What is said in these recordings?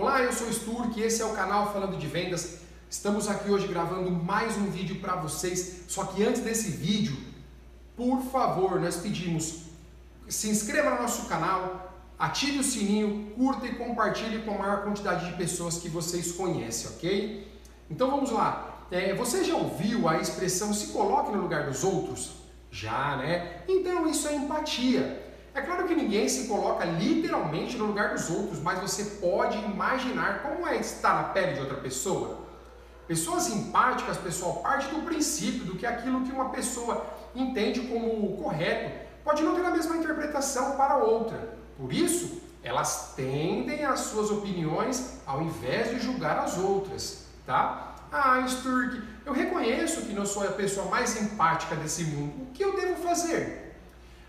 Olá, eu sou o Sturk, esse é o canal Falando de Vendas. Estamos aqui hoje gravando mais um vídeo para vocês. Só que antes desse vídeo, por favor, nós pedimos se inscreva no nosso canal, ative o sininho, curta e compartilhe com a maior quantidade de pessoas que vocês conhecem, ok? Então vamos lá. É, você já ouviu a expressão se coloque no lugar dos outros? Já, né? Então isso é empatia. É claro que ninguém se coloca literalmente no lugar dos outros, mas você pode imaginar como é estar na pele de outra pessoa. Pessoas empáticas, pessoal, parte do princípio do que aquilo que uma pessoa entende como correto pode não ter a mesma interpretação para outra. Por isso, elas tendem às suas opiniões ao invés de julgar as outras, tá? Ah, Sturk, eu reconheço que não sou a pessoa mais empática desse mundo. O que eu devo fazer?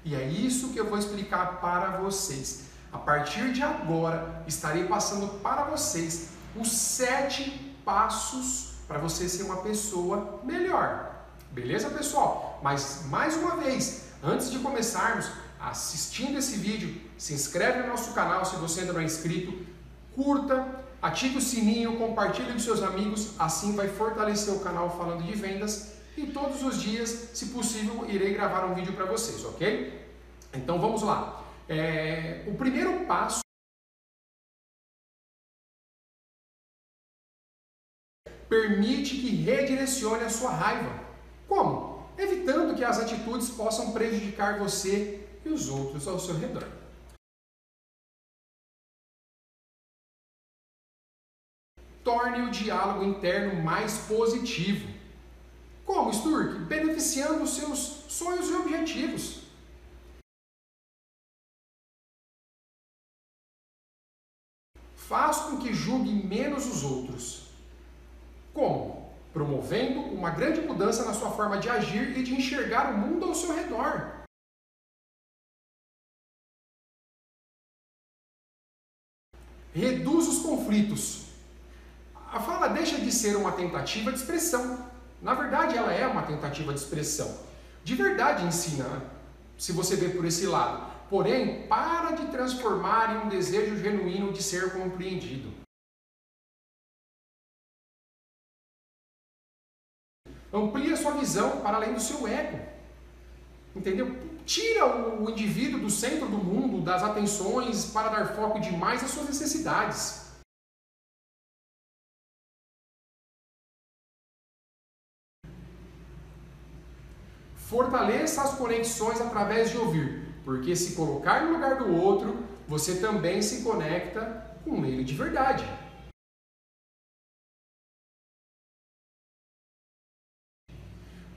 E é isso que eu vou explicar para vocês. A partir de agora, estarei passando para vocês os sete passos para você ser uma pessoa melhor. Beleza, pessoal? Mas mais uma vez, antes de começarmos assistindo esse vídeo, se inscreve no nosso canal se você ainda não é inscrito, curta, ative o sininho, compartilhe com seus amigos, assim vai fortalecer o canal falando de vendas e todos os dias, se possível, irei gravar um vídeo para vocês, ok? Então vamos lá. É, o primeiro passo permite que redirecione a sua raiva. Como? Evitando que as atitudes possam prejudicar você e os outros ao seu redor. Torne o diálogo interno mais positivo. Como, Sturk? Beneficiando os seus sonhos e objetivos. Faz com que julgue menos os outros. Como? Promovendo uma grande mudança na sua forma de agir e de enxergar o mundo ao seu redor. Reduz os conflitos. A fala deixa de ser uma tentativa de expressão. Na verdade, ela é uma tentativa de expressão. De verdade ensina, se você vê por esse lado. Porém, para de transformar em um desejo genuíno de ser compreendido. Amplia sua visão para além do seu ego. Entendeu? Tira o indivíduo do centro do mundo, das atenções, para dar foco demais às suas necessidades. Fortaleça as conexões através de ouvir, porque se colocar no lugar do outro, você também se conecta com ele de verdade.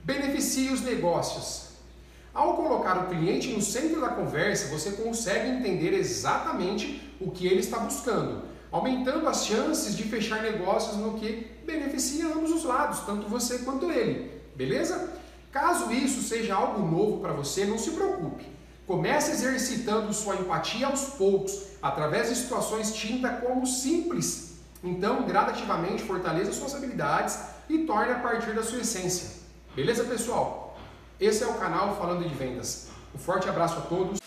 Beneficie os negócios. Ao colocar o cliente no centro da conversa, você consegue entender exatamente o que ele está buscando, aumentando as chances de fechar negócios no que beneficia ambos os lados, tanto você quanto ele. Beleza? Caso isso seja algo novo para você, não se preocupe. Comece exercitando sua empatia aos poucos, através de situações tinta como simples. Então, gradativamente fortaleça suas habilidades e torne a partir da sua essência. Beleza, pessoal? Esse é o canal Falando de Vendas. Um forte abraço a todos.